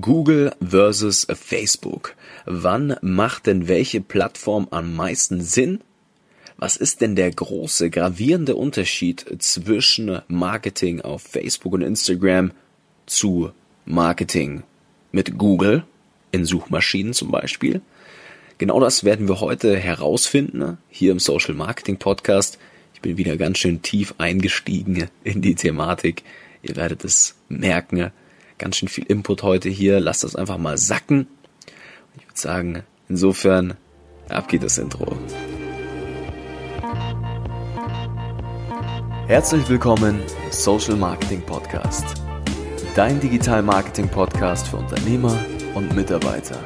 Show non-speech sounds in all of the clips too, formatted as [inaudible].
Google versus Facebook. Wann macht denn welche Plattform am meisten Sinn? Was ist denn der große, gravierende Unterschied zwischen Marketing auf Facebook und Instagram zu Marketing mit Google in Suchmaschinen zum Beispiel? Genau das werden wir heute herausfinden hier im Social Marketing Podcast. Ich bin wieder ganz schön tief eingestiegen in die Thematik. Ihr werdet es merken ganz schön viel Input heute hier. Lasst das einfach mal sacken. Ich würde sagen, insofern, ab geht das Intro. Herzlich willkommen im Social Marketing Podcast. Dein Digital Marketing Podcast für Unternehmer und Mitarbeiter.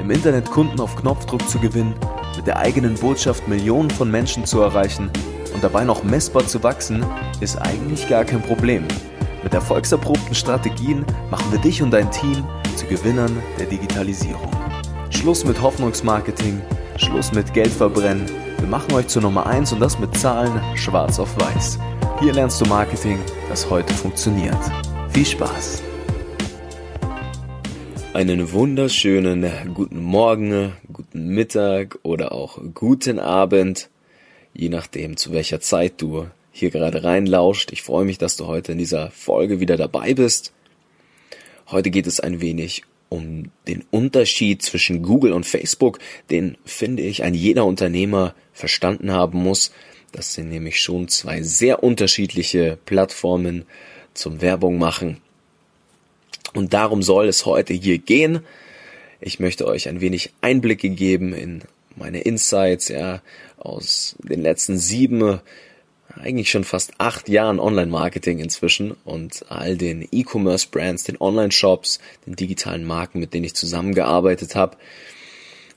Im Internet Kunden auf Knopfdruck zu gewinnen, mit der eigenen Botschaft Millionen von Menschen zu erreichen und dabei noch messbar zu wachsen, ist eigentlich gar kein Problem. Mit erfolgserprobten Strategien machen wir dich und dein Team zu Gewinnern der Digitalisierung. Schluss mit Hoffnungsmarketing, Schluss mit Geldverbrennen. Wir machen euch zur Nummer 1 und das mit Zahlen schwarz auf weiß. Hier lernst du Marketing, das heute funktioniert. Viel Spaß! Einen wunderschönen guten Morgen, guten Mittag oder auch guten Abend, je nachdem zu welcher Zeit du hier gerade reinlauscht. Ich freue mich, dass du heute in dieser Folge wieder dabei bist. Heute geht es ein wenig um den Unterschied zwischen Google und Facebook, den finde ich ein jeder Unternehmer verstanden haben muss. Das sind nämlich schon zwei sehr unterschiedliche Plattformen zum Werbung machen. Und darum soll es heute hier gehen. Ich möchte euch ein wenig Einblicke geben in meine Insights, ja, aus den letzten sieben eigentlich schon fast acht Jahren Online-Marketing inzwischen und all den E-Commerce-Brands, den Online-Shops, den digitalen Marken, mit denen ich zusammengearbeitet habe.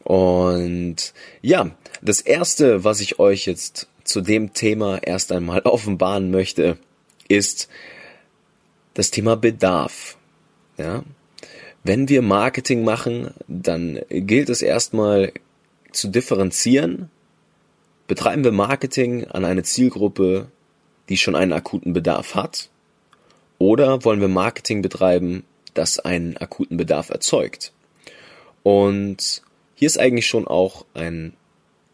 Und ja, das Erste, was ich euch jetzt zu dem Thema erst einmal [laughs] offenbaren möchte, ist das Thema Bedarf. Ja? Wenn wir Marketing machen, dann gilt es erstmal zu differenzieren Betreiben wir Marketing an eine Zielgruppe, die schon einen akuten Bedarf hat? Oder wollen wir Marketing betreiben, das einen akuten Bedarf erzeugt? Und hier ist eigentlich schon auch ein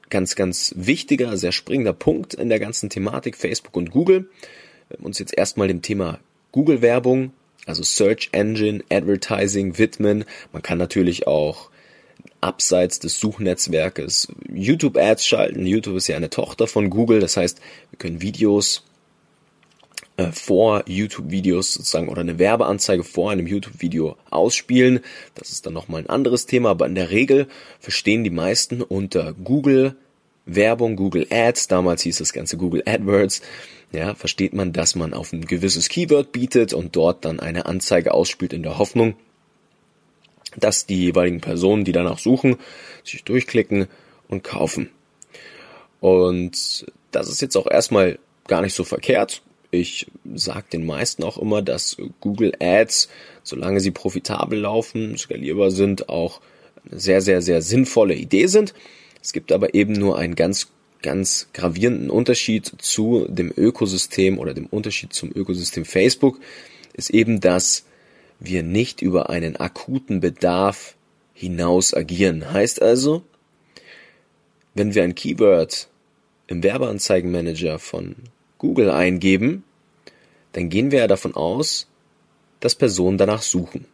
ganz, ganz wichtiger, sehr springender Punkt in der ganzen Thematik Facebook und Google. Wir uns jetzt erstmal dem Thema Google-Werbung, also Search Engine Advertising widmen. Man kann natürlich auch abseits des Suchnetzwerkes. YouTube-Ads schalten. YouTube ist ja eine Tochter von Google, das heißt, wir können Videos äh, vor YouTube-Videos sozusagen oder eine Werbeanzeige vor einem YouTube-Video ausspielen. Das ist dann nochmal ein anderes Thema, aber in der Regel verstehen die meisten unter Google Werbung, Google Ads, damals hieß das Ganze Google AdWords, ja, versteht man, dass man auf ein gewisses Keyword bietet und dort dann eine Anzeige ausspielt in der Hoffnung, dass die jeweiligen Personen, die danach suchen, sich durchklicken und kaufen. Und das ist jetzt auch erstmal gar nicht so verkehrt. Ich sage den meisten auch immer, dass Google Ads, solange sie profitabel laufen, skalierbar sind, auch eine sehr, sehr, sehr sinnvolle Idee sind. Es gibt aber eben nur einen ganz, ganz gravierenden Unterschied zu dem Ökosystem oder dem Unterschied zum Ökosystem Facebook, ist eben, dass wir nicht über einen akuten Bedarf hinaus agieren. Heißt also, wenn wir ein Keyword im Werbeanzeigenmanager von Google eingeben, dann gehen wir ja davon aus, dass Personen danach suchen.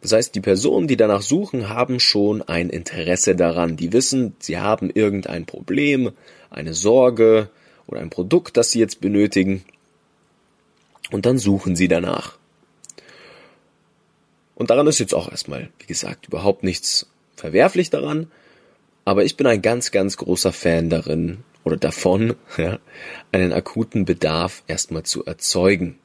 Das heißt, die Personen, die danach suchen, haben schon ein Interesse daran. Die wissen, sie haben irgendein Problem, eine Sorge oder ein Produkt, das sie jetzt benötigen. Und dann suchen sie danach. Und daran ist jetzt auch erstmal, wie gesagt, überhaupt nichts verwerflich daran. Aber ich bin ein ganz, ganz großer Fan darin oder davon, [laughs] ja, einen akuten Bedarf erstmal zu erzeugen.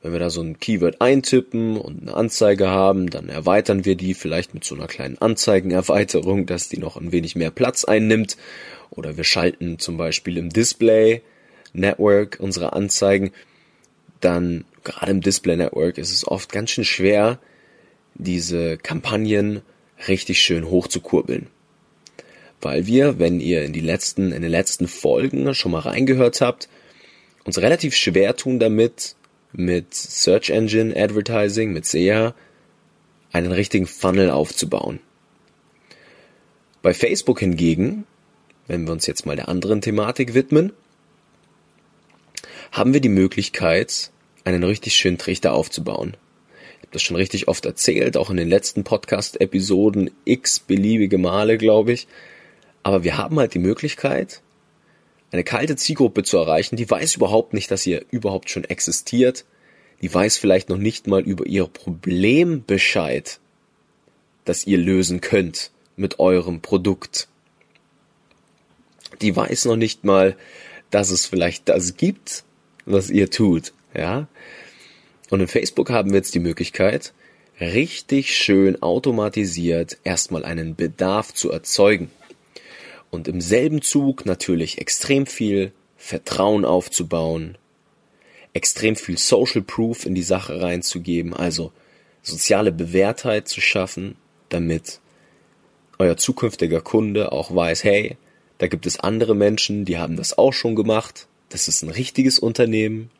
Wenn wir da so ein Keyword eintippen und eine Anzeige haben, dann erweitern wir die vielleicht mit so einer kleinen Anzeigenerweiterung, dass die noch ein wenig mehr Platz einnimmt. Oder wir schalten zum Beispiel im Display Network unsere Anzeigen. Dann gerade im Display Network ist es oft ganz schön schwer, diese Kampagnen richtig schön hochzukurbeln. Weil wir, wenn ihr in die letzten, in den letzten Folgen schon mal reingehört habt, uns relativ schwer tun damit, mit Search Engine Advertising, mit SEA, einen richtigen Funnel aufzubauen. Bei Facebook hingegen, wenn wir uns jetzt mal der anderen Thematik widmen, haben wir die Möglichkeit, einen richtig schönen Trichter aufzubauen. Ich habe das schon richtig oft erzählt, auch in den letzten Podcast-Episoden, x beliebige Male, glaube ich. Aber wir haben halt die Möglichkeit, eine kalte Zielgruppe zu erreichen, die weiß überhaupt nicht, dass ihr überhaupt schon existiert, die weiß vielleicht noch nicht mal über ihr Problem Bescheid, das ihr lösen könnt mit eurem Produkt. Die weiß noch nicht mal, dass es vielleicht das gibt, was ihr tut, ja. Und in Facebook haben wir jetzt die Möglichkeit, richtig schön automatisiert erstmal einen Bedarf zu erzeugen und im selben Zug natürlich extrem viel Vertrauen aufzubauen, extrem viel Social Proof in die Sache reinzugeben, also soziale Bewährtheit zu schaffen, damit euer zukünftiger Kunde auch weiß, hey, da gibt es andere Menschen, die haben das auch schon gemacht, das ist ein richtiges Unternehmen,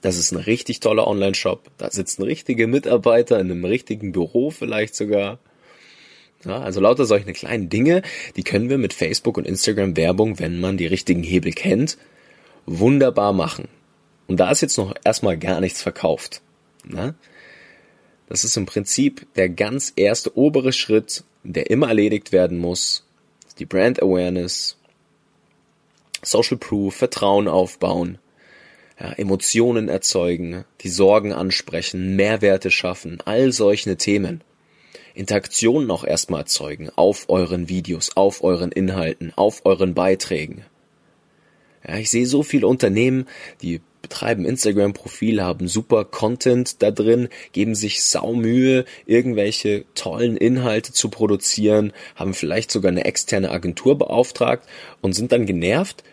das ist ein richtig toller Online-Shop, da sitzen richtige Mitarbeiter in einem richtigen Büro vielleicht sogar. Ja, also lauter solche kleinen Dinge, die können wir mit Facebook und Instagram Werbung, wenn man die richtigen Hebel kennt, wunderbar machen. Und da ist jetzt noch erstmal gar nichts verkauft. Ne? Das ist im Prinzip der ganz erste obere Schritt, der immer erledigt werden muss. Die Brand Awareness, Social Proof, Vertrauen aufbauen, ja, Emotionen erzeugen, die Sorgen ansprechen, Mehrwerte schaffen, all solche Themen. Interaktionen auch erstmal erzeugen auf euren Videos, auf euren Inhalten, auf euren Beiträgen. Ja, ich sehe so viele Unternehmen, die betreiben Instagram-Profil, haben super Content da drin, geben sich Saumühe, irgendwelche tollen Inhalte zu produzieren, haben vielleicht sogar eine externe Agentur beauftragt und sind dann genervt,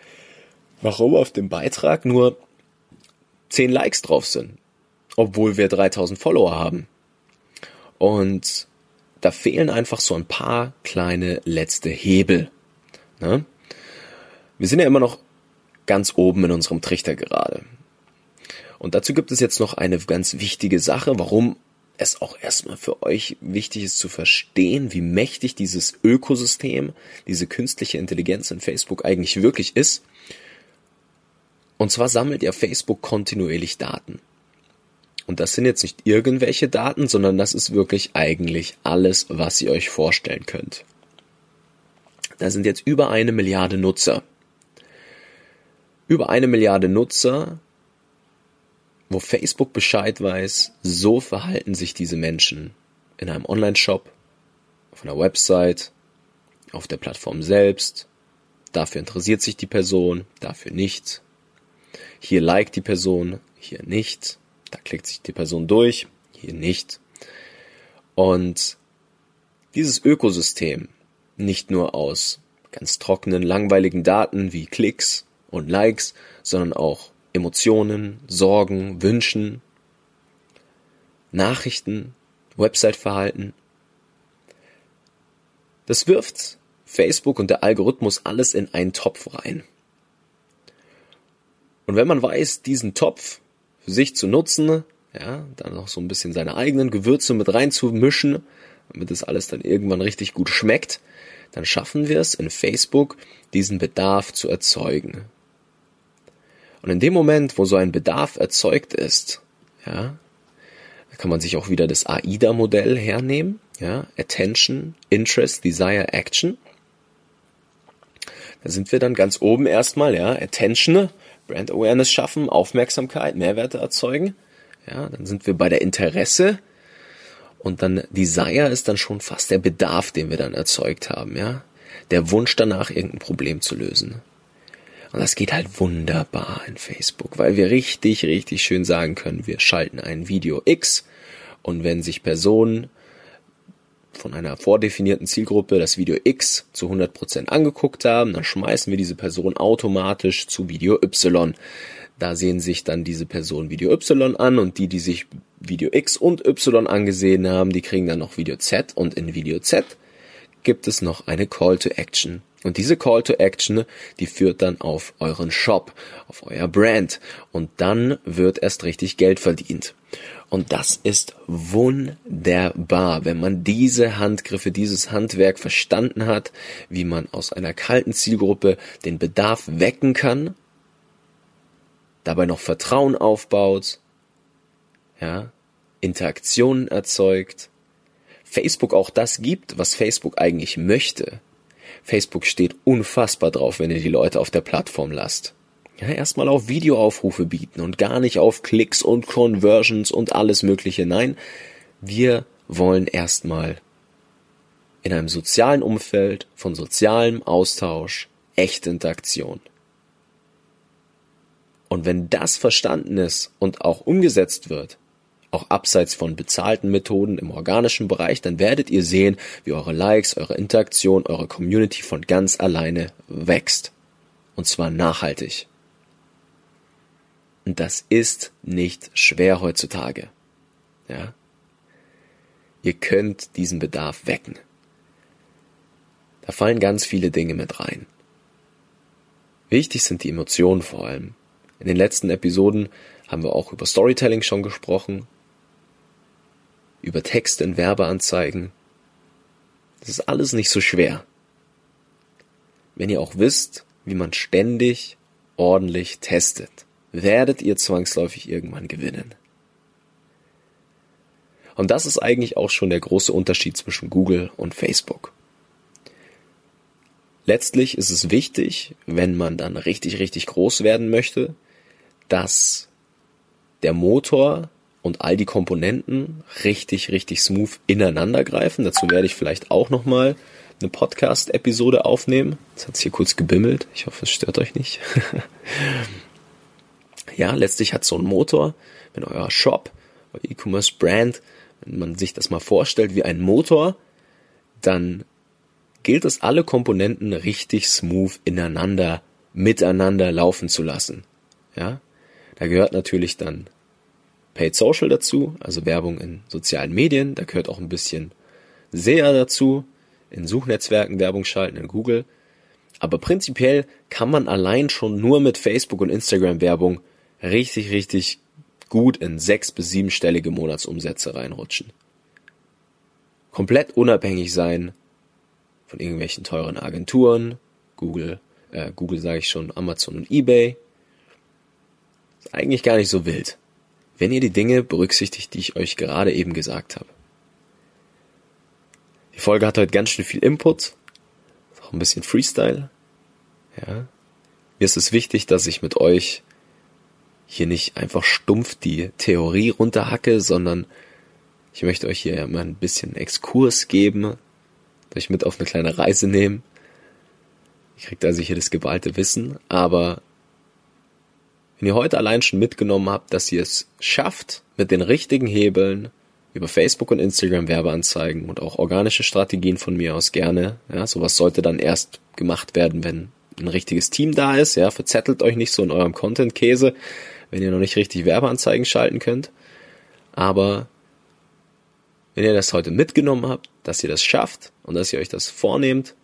warum auf dem Beitrag nur 10 Likes drauf sind, obwohl wir 3000 Follower haben. Und da fehlen einfach so ein paar kleine letzte Hebel. Ne? Wir sind ja immer noch ganz oben in unserem Trichter gerade. Und dazu gibt es jetzt noch eine ganz wichtige Sache, warum es auch erstmal für euch wichtig ist zu verstehen, wie mächtig dieses Ökosystem, diese künstliche Intelligenz in Facebook eigentlich wirklich ist. Und zwar sammelt ja Facebook kontinuierlich Daten. Und das sind jetzt nicht irgendwelche Daten, sondern das ist wirklich eigentlich alles, was ihr euch vorstellen könnt. Da sind jetzt über eine Milliarde Nutzer. Über eine Milliarde Nutzer, wo Facebook Bescheid weiß, so verhalten sich diese Menschen in einem Online-Shop, auf einer Website, auf der Plattform selbst. Dafür interessiert sich die Person, dafür nicht. Hier liked die Person, hier nicht. Da klickt sich die Person durch, hier nicht. Und dieses Ökosystem, nicht nur aus ganz trockenen, langweiligen Daten wie Klicks und Likes, sondern auch Emotionen, Sorgen, Wünschen, Nachrichten, Website-Verhalten. Das wirft Facebook und der Algorithmus alles in einen Topf rein. Und wenn man weiß, diesen Topf für sich zu nutzen, ja, dann noch so ein bisschen seine eigenen Gewürze mit reinzumischen, damit das alles dann irgendwann richtig gut schmeckt, dann schaffen wir es in Facebook, diesen Bedarf zu erzeugen. Und in dem Moment, wo so ein Bedarf erzeugt ist, ja, kann man sich auch wieder das AIDA-Modell hernehmen, ja, Attention, Interest, Desire, Action. Da sind wir dann ganz oben erstmal, ja, Attention, Brand Awareness schaffen, Aufmerksamkeit, Mehrwerte erzeugen. Ja, dann sind wir bei der Interesse und dann Desire ist dann schon fast der Bedarf, den wir dann erzeugt haben, ja. Der Wunsch danach, irgendein Problem zu lösen. Und das geht halt wunderbar in Facebook, weil wir richtig, richtig schön sagen können, wir schalten ein Video X und wenn sich Personen von einer vordefinierten Zielgruppe das Video X zu 100% angeguckt haben, dann schmeißen wir diese Person automatisch zu Video Y. Da sehen sich dann diese Person Video Y an und die, die sich Video X und Y angesehen haben, die kriegen dann noch Video Z und in Video Z gibt es noch eine Call to Action. Und diese Call to Action, die führt dann auf euren Shop, auf euer Brand. Und dann wird erst richtig Geld verdient. Und das ist wunderbar, wenn man diese Handgriffe, dieses Handwerk verstanden hat, wie man aus einer kalten Zielgruppe den Bedarf wecken kann, dabei noch Vertrauen aufbaut, ja, Interaktionen erzeugt, Facebook auch das gibt, was Facebook eigentlich möchte. Facebook steht unfassbar drauf, wenn ihr die Leute auf der Plattform lasst. Ja, erstmal auf Videoaufrufe bieten und gar nicht auf Klicks und Conversions und alles Mögliche. Nein, wir wollen erstmal in einem sozialen Umfeld von sozialem Austausch echte Interaktion. Und wenn das verstanden ist und auch umgesetzt wird, auch abseits von bezahlten Methoden im organischen Bereich, dann werdet ihr sehen, wie eure Likes, eure Interaktion, eure Community von ganz alleine wächst. Und zwar nachhaltig. Und das ist nicht schwer heutzutage. Ja? Ihr könnt diesen Bedarf wecken. Da fallen ganz viele Dinge mit rein. Wichtig sind die Emotionen vor allem. In den letzten Episoden haben wir auch über Storytelling schon gesprochen, über Texte in Werbeanzeigen. Das ist alles nicht so schwer. Wenn ihr auch wisst, wie man ständig ordentlich testet werdet ihr zwangsläufig irgendwann gewinnen. Und das ist eigentlich auch schon der große Unterschied zwischen Google und Facebook. Letztlich ist es wichtig, wenn man dann richtig, richtig groß werden möchte, dass der Motor und all die Komponenten richtig, richtig smooth ineinander greifen. Dazu werde ich vielleicht auch nochmal eine Podcast-Episode aufnehmen. Jetzt hat es hier kurz gebimmelt. Ich hoffe, es stört euch nicht. [laughs] Ja, letztlich hat so ein Motor, wenn euer Shop, euer E-Commerce Brand, wenn man sich das mal vorstellt wie ein Motor, dann gilt es alle Komponenten richtig smooth ineinander, miteinander laufen zu lassen. Ja, da gehört natürlich dann Paid Social dazu, also Werbung in sozialen Medien, da gehört auch ein bisschen SEA dazu, in Suchnetzwerken Werbung schalten, in Google. Aber prinzipiell kann man allein schon nur mit Facebook und Instagram Werbung richtig, richtig gut in sechs- bis siebenstellige Monatsumsätze reinrutschen. Komplett unabhängig sein von irgendwelchen teuren Agenturen, Google, äh, Google sage ich schon, Amazon und eBay. Ist eigentlich gar nicht so wild, wenn ihr die Dinge berücksichtigt, die ich euch gerade eben gesagt habe. Die Folge hat heute ganz schön viel Input, auch ein bisschen Freestyle. Ja. Mir ist es wichtig, dass ich mit euch hier nicht einfach stumpf die Theorie runterhacke, sondern ich möchte euch hier mal ein bisschen Exkurs geben, euch mit auf eine kleine Reise nehmen. Ihr kriegt also hier das geballte Wissen, aber wenn ihr heute allein schon mitgenommen habt, dass ihr es schafft, mit den richtigen Hebeln über Facebook und Instagram Werbeanzeigen und auch organische Strategien von mir aus gerne, ja, sowas sollte dann erst gemacht werden, wenn ein richtiges Team da ist, ja, verzettelt euch nicht so in eurem Content-Käse, wenn ihr noch nicht richtig Werbeanzeigen schalten könnt. Aber wenn ihr das heute mitgenommen habt, dass ihr das schafft und dass ihr euch das vornehmt,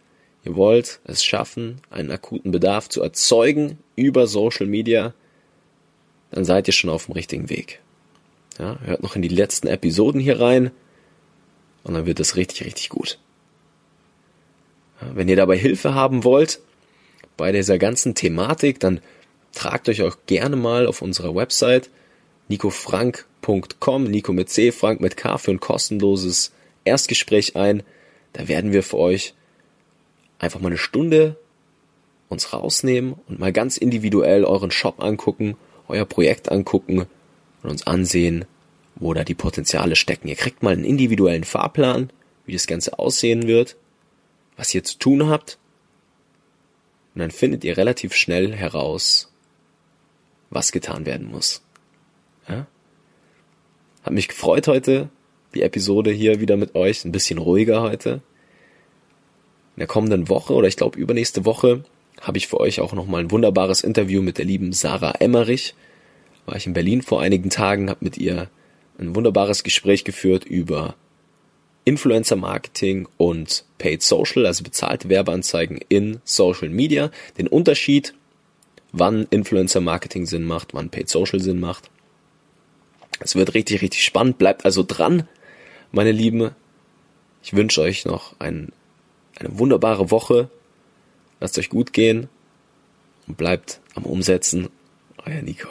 ihr wollt es schaffen, einen akuten Bedarf zu erzeugen über Social Media, dann seid ihr schon auf dem richtigen Weg. Ja, hört noch in die letzten Episoden hier rein und dann wird es richtig, richtig gut. Ja, wenn ihr dabei Hilfe haben wollt bei dieser ganzen Thematik, dann tragt euch auch gerne mal auf unserer Website nicofrank.com, Nico mit C, Frank mit K für ein kostenloses Erstgespräch ein. Da werden wir für euch einfach mal eine Stunde uns rausnehmen und mal ganz individuell euren Shop angucken, euer Projekt angucken und uns ansehen, wo da die Potenziale stecken. Ihr kriegt mal einen individuellen Fahrplan, wie das Ganze aussehen wird, was ihr zu tun habt. Und dann findet ihr relativ schnell heraus, was getan werden muss. Ja? Hat mich gefreut heute, die Episode hier wieder mit euch, ein bisschen ruhiger heute. In der kommenden Woche oder ich glaube übernächste Woche habe ich für euch auch nochmal ein wunderbares Interview mit der lieben Sarah Emmerich. War ich in Berlin vor einigen Tagen, habe mit ihr ein wunderbares Gespräch geführt über Influencer Marketing und Paid Social, also bezahlte Werbeanzeigen in Social Media, den Unterschied wann Influencer Marketing Sinn macht, wann Paid Social Sinn macht. Es wird richtig, richtig spannend. Bleibt also dran, meine Lieben. Ich wünsche euch noch ein, eine wunderbare Woche. Lasst euch gut gehen und bleibt am Umsetzen. Euer Nico.